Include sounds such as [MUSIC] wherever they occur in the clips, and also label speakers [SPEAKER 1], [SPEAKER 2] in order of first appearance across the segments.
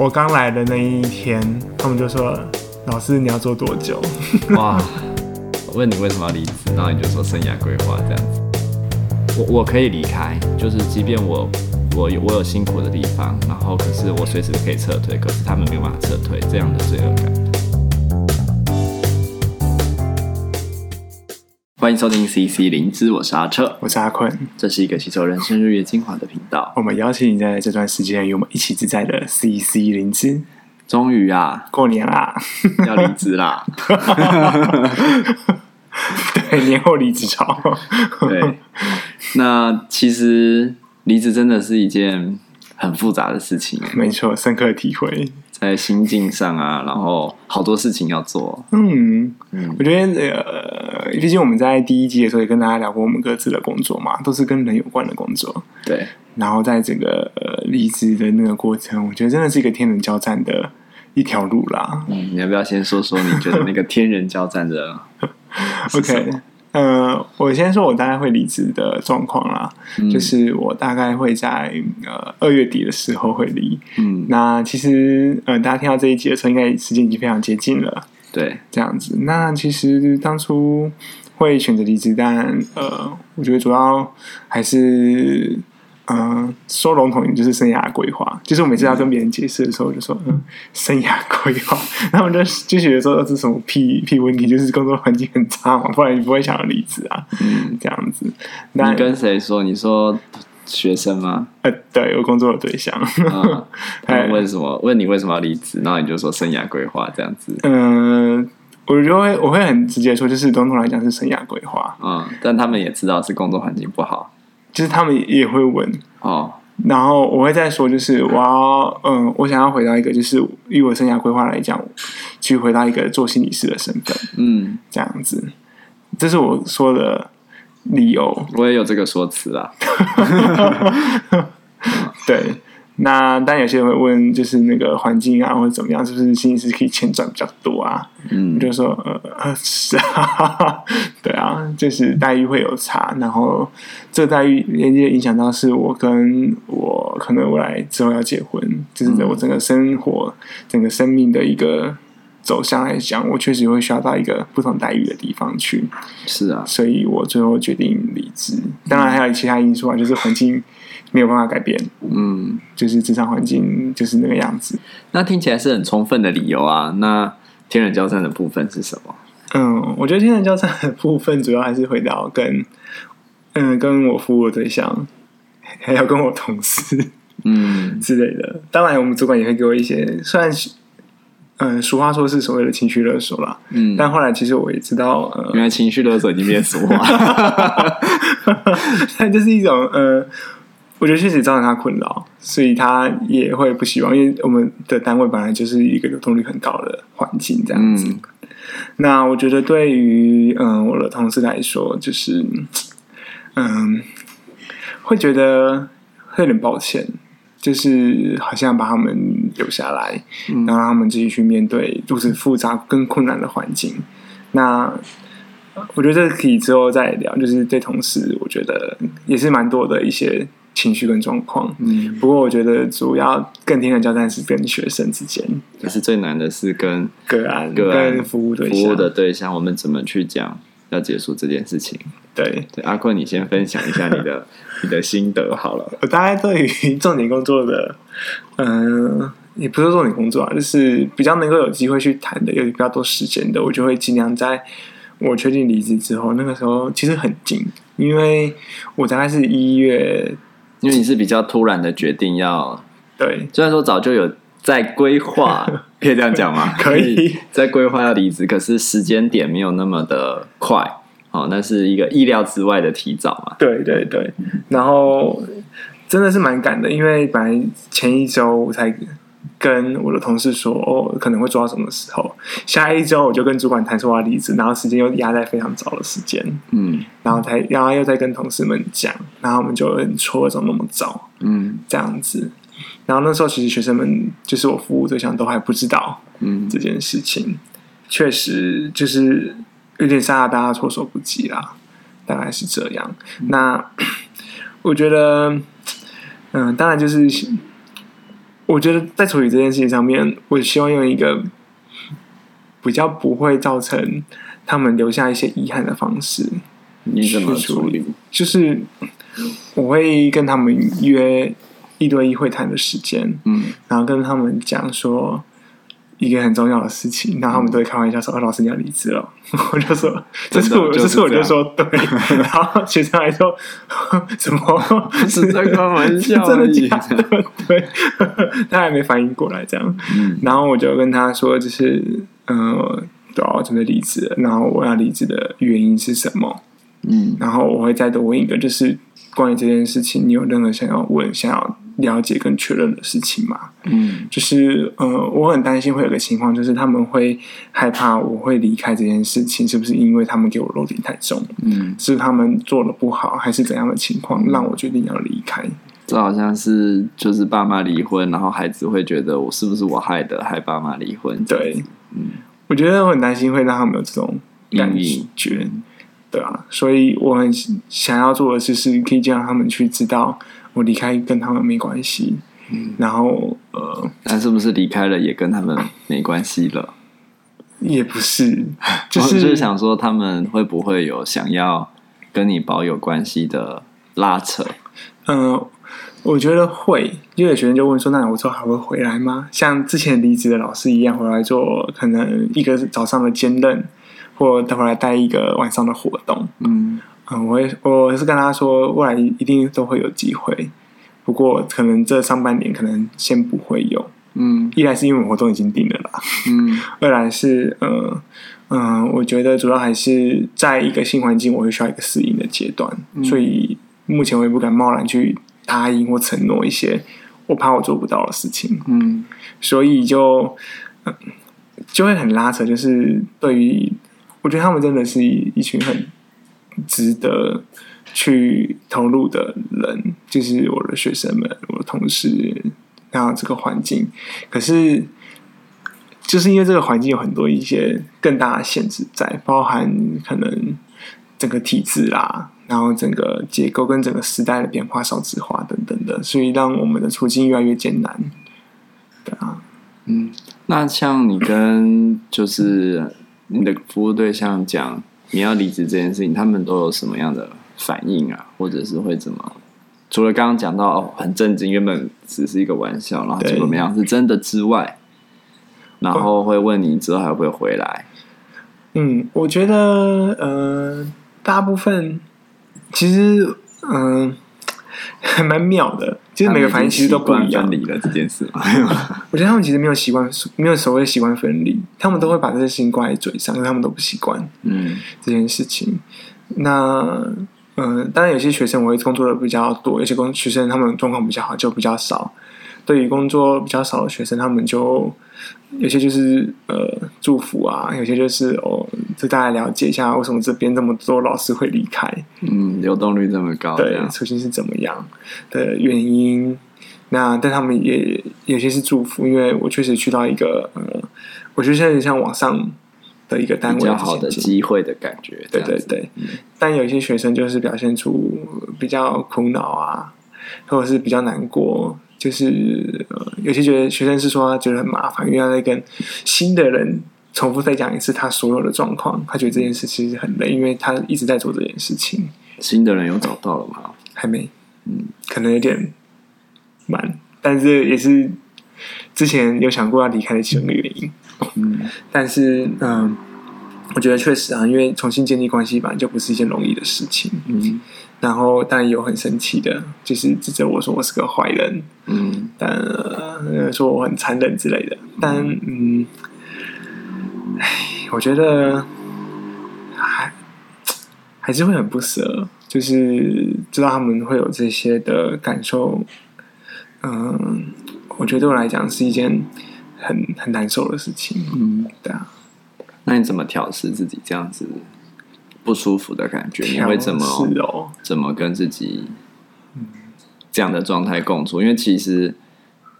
[SPEAKER 1] 我刚来的那一天，他们就说：“老师，你要做多久？” [LAUGHS]
[SPEAKER 2] 哇！我问你为什么要离职，然后你就说生涯规划这样子。我我可以离开，就是即便我我有我有辛苦的地方，然后可是我随时可以撤退，可是他们没有办法撤退，这样的罪恶感。欢迎收听 CC 灵芝，我是阿彻，
[SPEAKER 1] 我是阿坤，
[SPEAKER 2] 这是一个吸收人生日月精华的频道。
[SPEAKER 1] 我们邀请你在这段时间与我们一起自在的 CC 灵芝。
[SPEAKER 2] 终于啊，
[SPEAKER 1] 过年啦，
[SPEAKER 2] 要离职啦！[LAUGHS]
[SPEAKER 1] 对，年后离职潮。
[SPEAKER 2] 对，那其实离职真的是一件很复杂的事情。
[SPEAKER 1] 没错，深刻体会。
[SPEAKER 2] 在心境上啊，然后好多事情要做。
[SPEAKER 1] 嗯嗯，我觉得呃，毕竟我们在第一季的时候也跟大家聊过我们各自的工作嘛，都是跟人有关的工作。
[SPEAKER 2] 对。
[SPEAKER 1] 然后在这个呃离职的那个过程，我觉得真的是一个天人交战的一条路啦。
[SPEAKER 2] 嗯，你要不要先说说你觉得那个天人交战的？[LAUGHS]
[SPEAKER 1] OK。呃，我先说，我大概会离职的状况啦，嗯、就是我大概会在呃二月底的时候会离。嗯，那其实呃，大家听到这一集的时候，应该时间已经非常接近了。
[SPEAKER 2] 对，
[SPEAKER 1] 这样子。那其实当初会选择离职，但呃，我觉得主要还是。嗯，说笼统一点就是生涯规划。就是我每次要跟别人解释的时候，我就说嗯，生涯规划，[LAUGHS] 他们就就觉得说这是什么屁屁问题，就是工作环境很差嘛，不然你不会想要离职啊。嗯，这样子。那
[SPEAKER 2] 你跟谁说？你说学生吗？
[SPEAKER 1] 呃，对，我工作的对象。
[SPEAKER 2] 嗯，[LAUGHS] 他们问什么？问你为什么要离职？然后你就说生涯规划这样子。
[SPEAKER 1] 嗯，我就会我会很直接说，就是笼统来讲是生涯规划。
[SPEAKER 2] 嗯，但他们也知道是工作环境不好。
[SPEAKER 1] 就是他们也会问。哦，然后我会再说，就是我要嗯，我想要回到一个，就是以我生涯规划来讲，去回到一个做心理师的身份，嗯，这样子，这是我说的理由。
[SPEAKER 2] 我也有这个说辞啦，[LAUGHS]
[SPEAKER 1] 对。那当然有些人会问，就是那个环境啊，或者怎么样，是不是心理师可以钱赚比较多啊？嗯，就说呃是啊，对啊，就是待遇会有差，然后这待遇连接影响到是我跟我可能未来之后要结婚，就是在我整个生活、嗯、整个生命的一个走向来讲，我确实会需要到一个不同待遇的地方去。
[SPEAKER 2] 是啊，
[SPEAKER 1] 所以我最后决定离职。当然还有其他因素啊，就是环境。没有办法改变，嗯，就是职场环境就是那个样子。
[SPEAKER 2] 那听起来是很充分的理由啊。那天人交战的部分是什么？
[SPEAKER 1] 嗯，我觉得天人交战的部分主要还是回到跟，嗯，跟我服务的对象，还有跟我同事，嗯之类的。当然，我们主管也会给我一些，虽然是，嗯，俗话说是所谓的情绪勒索啦，嗯，但后来其实我也知道，呃，
[SPEAKER 2] 原来情绪勒索已经变俗话，[LAUGHS]
[SPEAKER 1] 但这是一种，呃。我觉得确实造成他困扰，所以他也会不希望，因为我们的单位本来就是一个流动率很高的环境，这样子。嗯、那我觉得对于嗯我的同事来说，就是嗯会觉得会有点抱歉，就是好像把他们留下来，嗯、然后让他们自己去面对如此复杂更困难的环境。那我觉得这个可以之后再聊，就是对同事，我觉得也是蛮多的一些。情绪跟状况，嗯，不过我觉得主要更天人交战是跟学生之间，
[SPEAKER 2] 可是最难的是跟
[SPEAKER 1] 个案、个案服务对象、
[SPEAKER 2] 服务的对象，我们怎么去讲要结束这件事情？
[SPEAKER 1] 对
[SPEAKER 2] 对，阿坤，你先分享一下你的 [LAUGHS] 你的心得好了。
[SPEAKER 1] 我大概对于重点工作的，嗯、呃，也不是重点工作啊，就是比较能够有机会去谈的，有比较多时间的，我就会尽量在我确定离职之后，那个时候其实很近，因为我大概是一月。
[SPEAKER 2] 因为你是比较突然的决定要
[SPEAKER 1] 对，
[SPEAKER 2] 虽然说早就有在规划，[LAUGHS] 可以这样讲吗？[LAUGHS]
[SPEAKER 1] 可以
[SPEAKER 2] 在规划要离职，可是时间点没有那么的快，哦，那是一个意料之外的提早嘛。
[SPEAKER 1] 对对对，然后真的是蛮赶的，因为本来前一周我才。跟我的同事说，哦，可能会做到什么时候？下一周我就跟主管谈说我要离职，然后时间又压在非常早的时间，嗯，然后才，然后又在跟同事们讲，然后我们就很戳怎么那么早，嗯，这样子。然后那时候其实学生们就是我服务对象都还不知道，嗯，这件事情确实就是有点吓到大家措手不及啦，大概是这样。嗯、那 [COUGHS] 我觉得，嗯，当然就是。我觉得在处理这件事情上面，我希望用一个比较不会造成他们留下一些遗憾的方式。
[SPEAKER 2] 你怎么处理？
[SPEAKER 1] 就是我会跟他们约一对一会谈的时间，嗯，然后跟他们讲说。一个很重要的事情，然后他们都会开玩笑说：“哦，老师你要离职了。[LAUGHS] ”我就说：“这次我，这次我就说对。”然后学生还说：“什么
[SPEAKER 2] 是在开玩笑？
[SPEAKER 1] 真的假的？”对，他还没反应过来，这样。然后我就跟他说：“就是，嗯、呃，对，我准备离职了。然后我要离职的原因是什么？嗯，然后我会再多问一个，就是关于这件事情，你有任何想要问、想要？”了解跟确认的事情嘛，嗯，就是呃，我很担心会有个情况，就是他们会害怕我会离开这件事情，是不是因为他们给我漏点太重？嗯，是他们做的不好，还是怎样的情况让我决定要离开？
[SPEAKER 2] 这好像是就是爸妈离婚，然后孩子会觉得我是不是我害的，害爸妈离婚？
[SPEAKER 1] 对，嗯，我觉得我很担心会让他们有这种感觉，对啊，所以我很想要做的事是，可以让他们去知道。我离开跟他们没关系，嗯，然后呃，
[SPEAKER 2] 但是不是离开了也跟他们没关系了？
[SPEAKER 1] 也不是，[LAUGHS] 就是
[SPEAKER 2] 就是想说他们会不会有想要跟你保有关系的拉扯？
[SPEAKER 1] 嗯、呃，我觉得会，因为有学生就问说：“那我之后还会回来吗？”像之前离职的老师一样，回来做可能一个早上的兼任，或等回来带一个晚上的活动，嗯。嗯，我也我是跟他说，未来一定都会有机会，不过可能这上半年可能先不会有。嗯，一来是因为我活动已经定了啦，嗯，[LAUGHS] 二来是呃嗯、呃，我觉得主要还是在一个新环境，我会需要一个适应的阶段，嗯、所以目前我也不敢贸然去答应或承诺一些我怕我做不到的事情。嗯，所以就、呃、就会很拉扯，就是对于我觉得他们真的是一一群很。值得去投入的人，就是我的学生们、我的同事，然后这个环境。可是，就是因为这个环境有很多一些更大的限制在，包含可能整个体制啦，然后整个结构跟整个时代的变化、少子化等等的，所以让我们的处境越来越艰难。对啊，
[SPEAKER 2] 嗯，那像你跟就是你的服务对象讲。你要离职这件事情，他们都有什么样的反应啊？或者是会怎么？除了刚刚讲到，很震惊，原本只是一个玩笑，然后怎么样是真的之外，然后会问你之后还会不会回来？
[SPEAKER 1] 嗯，我觉得呃，大部分其实嗯。还 [LAUGHS] 蛮妙的，就是每个反应其实都不一样。
[SPEAKER 2] 分离了这件事，[LAUGHS]
[SPEAKER 1] 我觉得他们其实没有习惯，没有所谓习惯分离，他们都会把这些事情挂在嘴上，因为他们都不习惯。嗯，这件事情。那嗯、呃，当然有些学生我会工作的比较多，有些工学生他们状况比较好，就比较少。对于工作比较少的学生，他们就有些就是呃祝福啊，有些就是哦，就大家了解一下为什么这边这么多老师会离开，
[SPEAKER 2] 嗯，流动率这么高，
[SPEAKER 1] 对，处境是怎么样的原因？那但他们也有些是祝福，因为我确实去到一个呃，我觉得现在像网上的一个单位，比较
[SPEAKER 2] 好的机会的感觉，
[SPEAKER 1] 对对对。嗯、但有些学生就是表现出比较苦恼啊，或者是比较难过。就是呃，有些觉得学生是说他觉得很麻烦，因为他在跟新的人重复再讲一次他所有的状况，他觉得这件事其实很累，因为他一直在做这件事情。
[SPEAKER 2] 新的人有找到了吗？
[SPEAKER 1] 还没，嗯，可能有点慢，但是也是之前有想过要离开的其中一个原因。嗯，但是嗯、呃，我觉得确实啊，因为重新建立关系本来就不是一件容易的事情。嗯。然后，当然有很生气的，就是指责我说我是个坏人，嗯，但、呃、说我很残忍之类的。但嗯，哎，我觉得还还是会很不舍，就是知道他们会有这些的感受。嗯，我觉得对我来讲是一件很很难受的事情。嗯，对啊。
[SPEAKER 2] 那你怎么调试自己这样子？不舒服的感觉，你会怎么、哦、怎么跟自己这样的状态共处？因为其实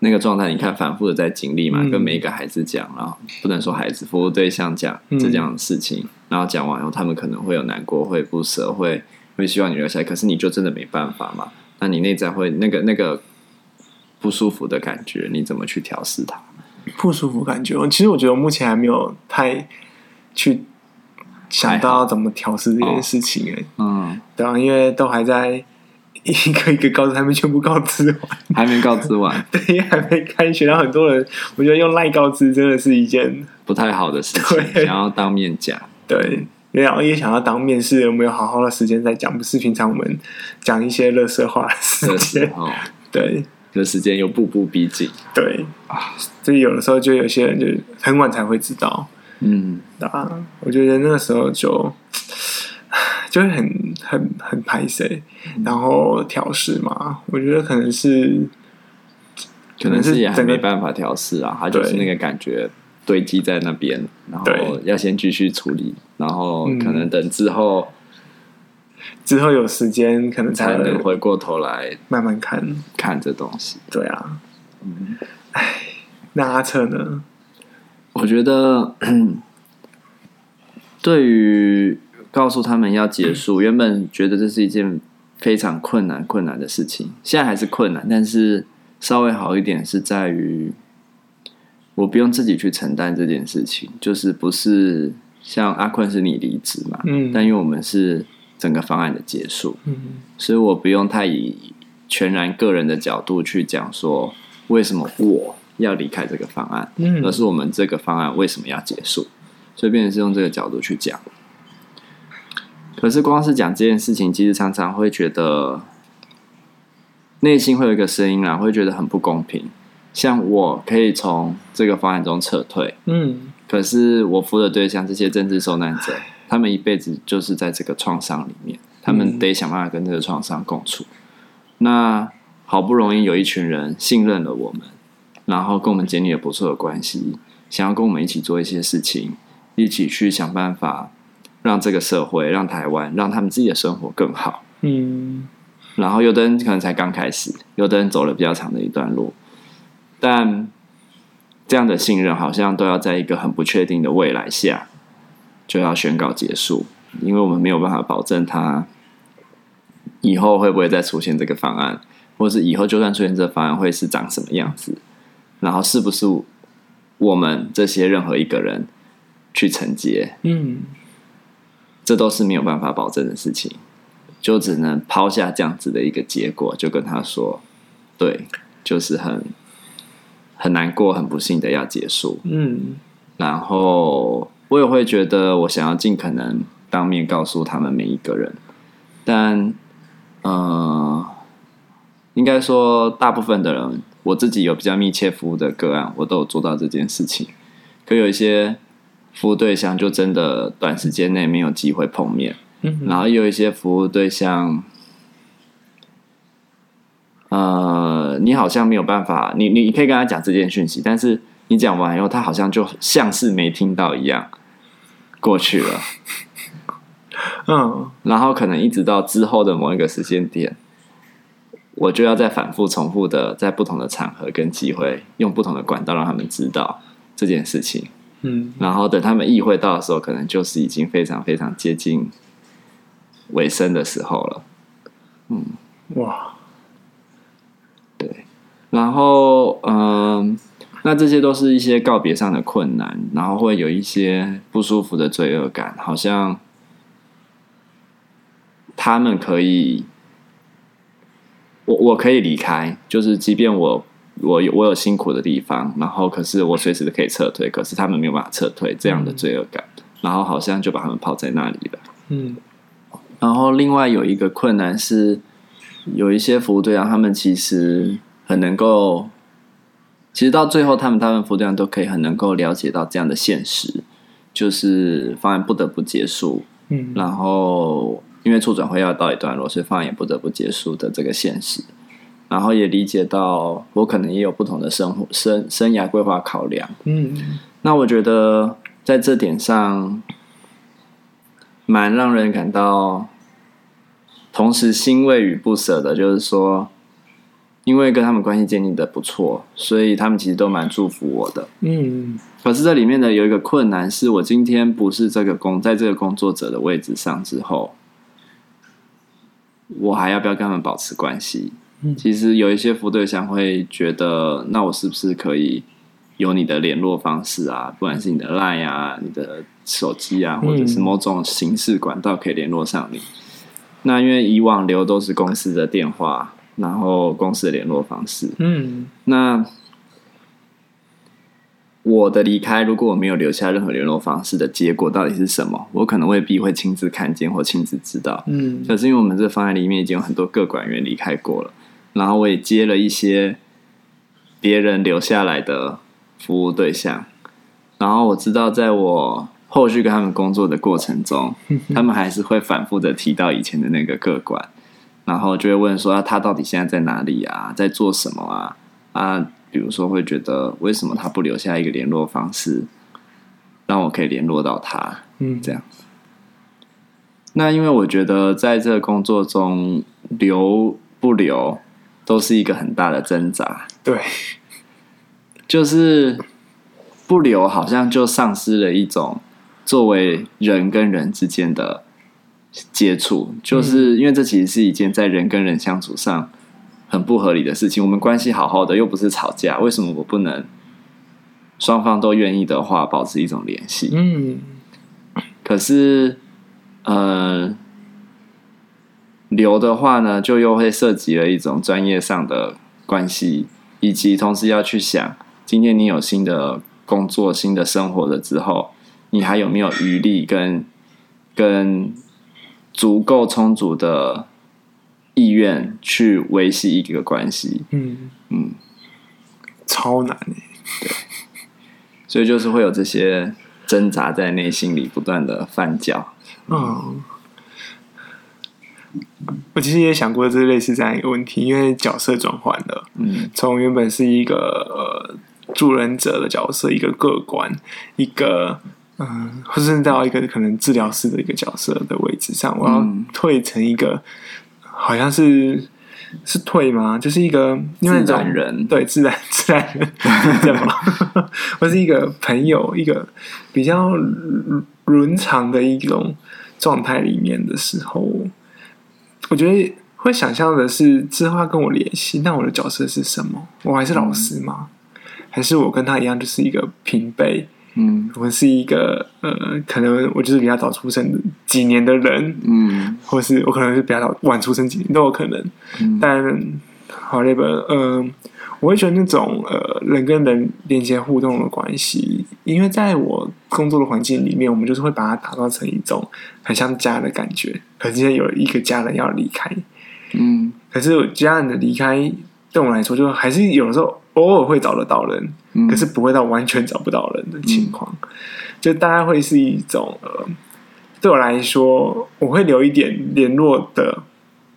[SPEAKER 2] 那个状态，你看反复的在经历嘛，嗯、跟每一个孩子讲，然后不能说孩子服务对象讲这样的事情，嗯、然后讲完以后，他们可能会有难过，会不舍，会会希望你留下来，可是你就真的没办法嘛？那你内在会那个那个不舒服的感觉，你怎么去调试它？
[SPEAKER 1] 不舒服感觉，其实我觉得我目前还没有太去想到怎么调试这件事情哎、欸。嗯，对啊，因为都还在一个一个告知，还没全部告知完，
[SPEAKER 2] 还没告知完，[LAUGHS]
[SPEAKER 1] 对，还没开学，然后很多人，我觉得用赖告知真的是一件
[SPEAKER 2] 不太好的事情，对。想要当面讲，
[SPEAKER 1] 对，然后也想要当面试，有没有好好的时间再讲？不是平常我们讲一些乐色话的时间，哦，[LAUGHS] 对。
[SPEAKER 2] 这时间又步步逼近，
[SPEAKER 1] 对。啊，所以有的时候就有些人就很晚才会知道，嗯，啊，我觉得那个时候就就会很很很拍谁，然后调试嘛，我觉得可能是
[SPEAKER 2] 可能是也还没办法调试啊，他就是那个感觉堆积在那边，然后要先继续处理，然后可能等之后。
[SPEAKER 1] 之后有时间，可能才能
[SPEAKER 2] 回过头来
[SPEAKER 1] 慢慢看
[SPEAKER 2] 看这东西。
[SPEAKER 1] 对啊，那阿策呢？
[SPEAKER 2] 我觉得，[CLEARS THROAT] 对于告诉他们要结束，原本觉得这是一件非常困难、困难的事情，现在还是困难，但是稍微好一点是在于，我不用自己去承担这件事情，就是不是像阿坤是你离职嘛？嗯，但因为我们是。整个方案的结束，嗯，所以我不用太以全然个人的角度去讲说为什么我要离开这个方案，嗯，而是我们这个方案为什么要结束，所以变成是用这个角度去讲。可是光是讲这件事情，其实常常会觉得内心会有一个声音啊，会觉得很不公平。像我可以从这个方案中撤退，嗯，可是我服的对象这些政治受难者。他们一辈子就是在这个创伤里面，他们得想办法跟这个创伤共处。嗯、那好不容易有一群人信任了我们，然后跟我们建立了不错的关系，想要跟我们一起做一些事情，一起去想办法让这个社会、让台湾、让他们自己的生活更好。嗯，然后有的人可能才刚开始，有的人走了比较长的一段路，但这样的信任好像都要在一个很不确定的未来下。就要宣告结束，因为我们没有办法保证他以后会不会再出现这个方案，或是以后就算出现这个方案会是长什么样子，然后是不是我们这些任何一个人去承接，嗯，这都是没有办法保证的事情，就只能抛下这样子的一个结果，就跟他说，对，就是很很难过、很不幸的要结束，嗯，然后。我也会觉得，我想要尽可能当面告诉他们每一个人，但，呃，应该说大部分的人，我自己有比较密切服务的个案，我都有做到这件事情。可有一些服务对象，就真的短时间内没有机会碰面，嗯，然后有一些服务对象，呃，你好像没有办法，你你可以跟他讲这件讯息，但是你讲完以后，他好像就像是没听到一样。过去了，[LAUGHS] 嗯，然后可能一直到之后的某一个时间点，我就要再反复重复的在不同的场合跟机会，用不同的管道让他们知道这件事情，嗯，然后等他们意会到的时候，可能就是已经非常非常接近尾声的时候了，嗯，哇，对，然后嗯。那这些都是一些告别上的困难，然后会有一些不舒服的罪恶感，好像他们可以，我我可以离开，就是即便我我有我有辛苦的地方，然后可是我随时都可以撤退，可是他们没有办法撤退，这样的罪恶感，嗯、然后好像就把他们抛在那里了。嗯，然后另外有一个困难是，有一些服务对象，他们其实很能够。其实到最后，他们大部分服务对象都可以很能够了解到这样的现实，就是方案不得不结束。嗯，然后因为促转会要到一段落，所以方案也不得不结束的这个现实。然后也理解到我可能也有不同的生活生生涯规划考量。嗯，那我觉得在这点上，蛮让人感到同时欣慰与不舍的，就是说。因为跟他们关系建立的不错，所以他们其实都蛮祝福我的。嗯，可是这里面呢，有一个困难，是我今天不是这个工，在这个工作者的位置上之后，我还要不要跟他们保持关系？嗯，其实有一些服务对象会觉得，那我是不是可以有你的联络方式啊？不管是你的 LINE 啊、你的手机啊，或者是某种形式管道可以联络上你。嗯、那因为以往留都是公司的电话，然后公司的联络方式。嗯，那。我的离开，如果我没有留下任何联络方式的结果到底是什么？我可能未必会亲自看见或亲自知道。嗯，可是因为我们这方案里面已经有很多个管员离开过了，然后我也接了一些别人留下来的服务对象，然后我知道在我后续跟他们工作的过程中，[LAUGHS] 他们还是会反复的提到以前的那个个管，然后就会问说：“啊，他到底现在在哪里啊？在做什么啊？”啊。比如说，会觉得为什么他不留下一个联络方式，让我可以联络到他？嗯，这样。那因为我觉得在这个工作中留不留都是一个很大的挣扎。
[SPEAKER 1] 对，
[SPEAKER 2] 就是不留，好像就丧失了一种作为人跟人之间的接触，就是因为这其实是一件在人跟人相处上。很不合理的事情，我们关系好好的，又不是吵架，为什么我不能双方都愿意的话，保持一种联系？嗯，可是，呃，留的话呢，就又会涉及了一种专业上的关系，以及同时要去想，今天你有新的工作、新的生活了之后，你还有没有余力跟跟足够充足的。意愿去维系一个关系，嗯。嗯，
[SPEAKER 1] 超难耶，
[SPEAKER 2] 对，所以就是会有这些挣扎在内心里不断的翻搅。嗯，
[SPEAKER 1] 我其实也想过这类似这样一个问题，因为角色转换了，嗯，从原本是一个呃助人者的角色，一个个官，一个嗯，或是到一个可能治疗师的一个角色的位置上，我要退成一个。好像是是退吗？就是一个
[SPEAKER 2] 自然人，
[SPEAKER 1] 对自然自然人，对吗？[LAUGHS] 或是一个朋友，一个比较伦常的一种状态里面的时候，我觉得会想象的是之后他跟我联系，那我的角色是什么？我还是老师吗？嗯、还是我跟他一样，就是一个平辈？嗯，我是一个呃，可能我就是比较早出生的几年的人，嗯，或是我可能是比较早晚出生几年都有可能。嗯、但好那本，嗯、呃，我会觉得那种呃人跟人连接互动的关系，因为在我工作的环境里面，我们就是会把它打造成一种很像家的感觉。可是今天有一个家人要离开，嗯，可是家人的离开对我来说，就还是有的时候偶尔会找得到人。可是不会到完全找不到人的情况，嗯、就大概会是一种呃，对我来说，我会留一点联络的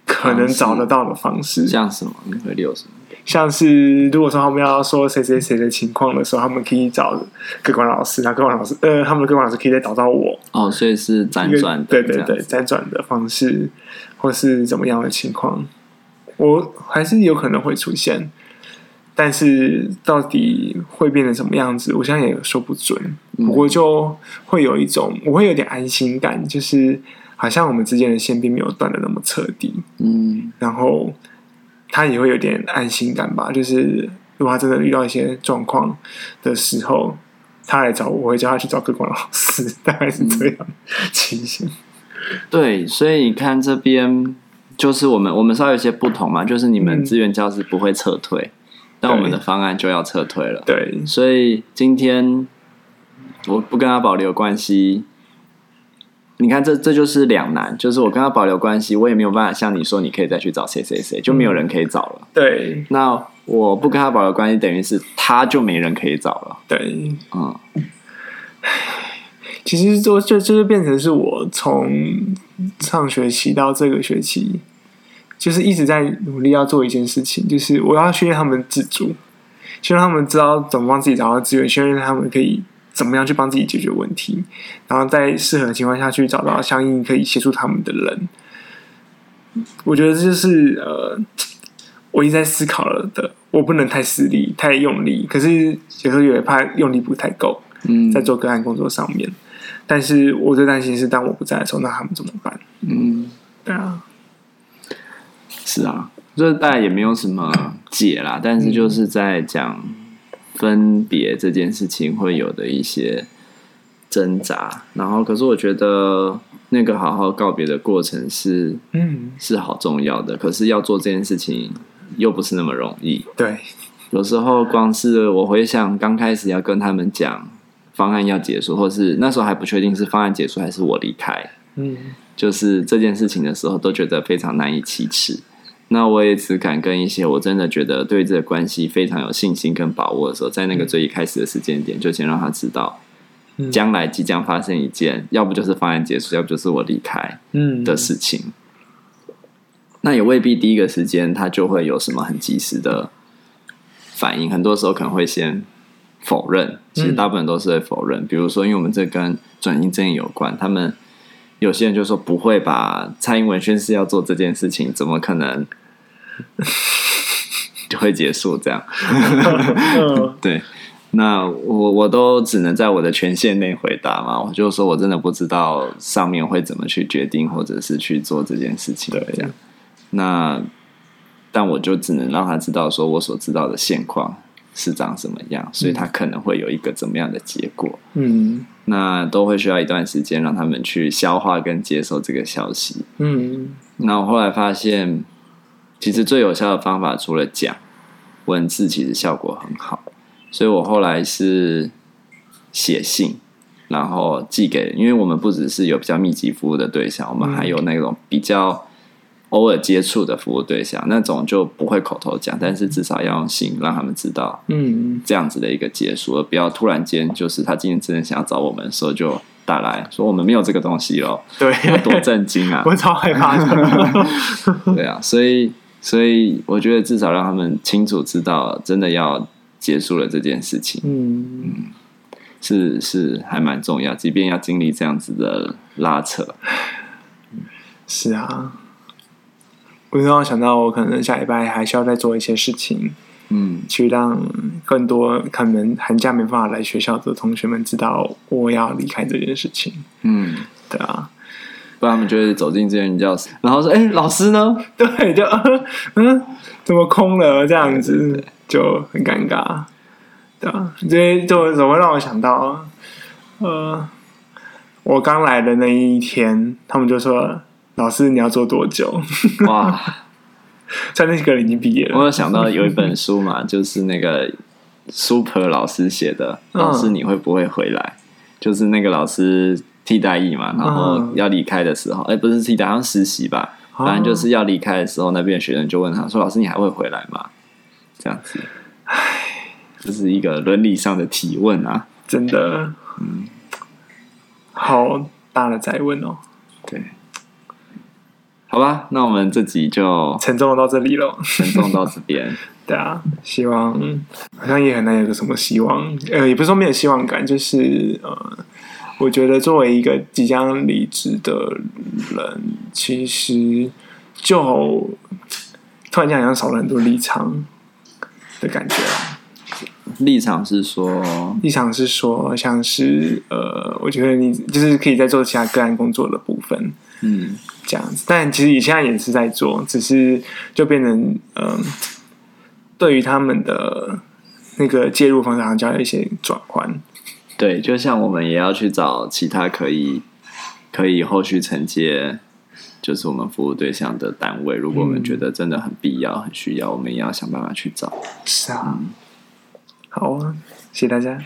[SPEAKER 1] 可能找得到的方式。
[SPEAKER 2] 像什么？你会留什么？
[SPEAKER 1] 像是如果说他们要说谁谁谁的情况的时候，他们可以找各管老师，那各管老师呃，他们的各管老师可以再找到我。
[SPEAKER 2] 哦，所以是辗转的，
[SPEAKER 1] 对对对，辗转的方式，或是怎么样的情况，我还是有可能会出现。但是到底会变成什么样子，我现在也说不准。不过就会有一种，我会有点安心感，就是好像我们之间的线并没有断的那么彻底。嗯，然后他也会有点安心感吧。就是如果他真的遇到一些状况的时候，他来找我，我会叫他去找各管老师，大概是这样情形。
[SPEAKER 2] 对，所以你看这边就是我们，我们稍微有些不同嘛，就是你们志愿教师不会撤退。但我们的方案就要撤退了。
[SPEAKER 1] 对，
[SPEAKER 2] 所以今天我不跟他保留关系，你看这这就是两难，就是我跟他保留关系，我也没有办法像你说，你可以再去找谁谁谁，就没有人可以找了。
[SPEAKER 1] 嗯、对，
[SPEAKER 2] 那我不跟他保留关系，等于是他就没人可以找了。
[SPEAKER 1] 对，嗯，其实就就就是变成是我从上学期到这个学期。就是一直在努力要做一件事情，就是我要训练他们自主，希望他们知道怎么帮自己找到资源，训练他们可以怎么样去帮自己解决问题，然后在适合的情况下去找到相应可以协助他们的人。我觉得这就是呃，我一直在思考了的，我不能太使力、太用力，可是有时候也怕用力不太够，嗯，在做个案工作上面。但是我最担心是，当我不在的时候，那他们怎么办？嗯，对啊。
[SPEAKER 2] 是啊，这大概也没有什么解啦，但是就是在讲分别这件事情会有的一些挣扎。然后，可是我觉得那个好好告别的过程是，嗯，是好重要的。可是要做这件事情又不是那么容易。
[SPEAKER 1] 对，
[SPEAKER 2] 有时候光是我回想刚开始要跟他们讲方案要结束，或是那时候还不确定是方案结束还是我离开，嗯，就是这件事情的时候，都觉得非常难以启齿。那我也只敢跟一些我真的觉得对这个关系非常有信心跟把握的时候，在那个最一开始的时间点，就先让他知道，将来即将发生一件，要不就是方案结束，要不就是我离开，嗯的事情。那也未必第一个时间他就会有什么很及时的反应，很多时候可能会先否认，其实大部分都是会否认。比如说，因为我们这跟转型正义有关，他们有些人就说不会吧蔡英文宣誓要做这件事情，怎么可能？[LAUGHS] 就会结束这样，[LAUGHS] 对。那我我都只能在我的权限内回答嘛。我就说我真的不知道上面会怎么去决定，或者是去做这件事情。对，这样。那但我就只能让他知道，说我所知道的现况是长什么样，所以他可能会有一个怎么样的结果。嗯，那都会需要一段时间让他们去消化跟接受这个消息。嗯，那我后来发现。其实最有效的方法，除了讲文字，其实效果很好。所以我后来是写信，然后寄给，因为我们不只是有比较密集服务的对象，我们还有那种比较偶尔接触的服务对象，那种就不会口头讲，但是至少要用信让他们知道，嗯，这样子的一个结束，而不要突然间就是他今天真的想要找我们的时候就打来说我们没有这个东西了，对，多震惊啊！[LAUGHS]
[SPEAKER 1] 我超害怕的，[LAUGHS]
[SPEAKER 2] 对啊，所以。所以我觉得至少让他们清楚知道，真的要结束了这件事情，嗯，嗯，是是还蛮重要，即便要经历这样子的拉扯，
[SPEAKER 1] 是啊，我刚刚想到，我可能下礼拜还需要再做一些事情，嗯，去让更多可能寒假没办法来学校的同学们知道我要离开这件事情，嗯，对啊。
[SPEAKER 2] 他们就会走进这间教室，然后说：“哎、欸，老师呢？”
[SPEAKER 1] 对，就 [LAUGHS] 嗯，怎么空了？这样子就很尴尬，对啊，这些就怎么让我想到，呃，我刚来的那一天，他们就说：“老师，你要做多久？”哇，[LAUGHS] 在那个人已经毕业了。
[SPEAKER 2] 我有想到有一本书嘛，[LAUGHS] 就是那个 Super 老师写的，《老师你会不会回来》，嗯、就是那个老师。替代役嘛，然后要离开的时候，哎、嗯，不是替代，好像实习吧，反正就是要离开的时候，那边的学生就问他说：“老师，你还会回来吗？”这样子，唉，这是一个伦理上的提问啊，
[SPEAKER 1] 真的，嗯，好大的哉问哦。
[SPEAKER 2] 对，好吧，那我们这集就
[SPEAKER 1] 沉重到这里了，
[SPEAKER 2] 沉重到这边。[LAUGHS]
[SPEAKER 1] 对啊，希望好像也很难有个什么希望，呃，也不是说没有希望感，就是呃。我觉得作为一个即将离职的人，其实就突然间好像少了很多立场的感觉。
[SPEAKER 2] 立场是说，
[SPEAKER 1] 立场是说，像是呃，我觉得你就是可以在做其他个案工作的部分，嗯，这样子。但其实你现在也是在做，只是就变成嗯、呃，对于他们的那个介入方式，好像要有一些转换。
[SPEAKER 2] 对，就像我们也要去找其他可以可以后续承接，就是我们服务对象的单位。如果我们觉得真的很必要、很需要，我们也要想办法去找。
[SPEAKER 1] 是啊，好啊，谢谢大家。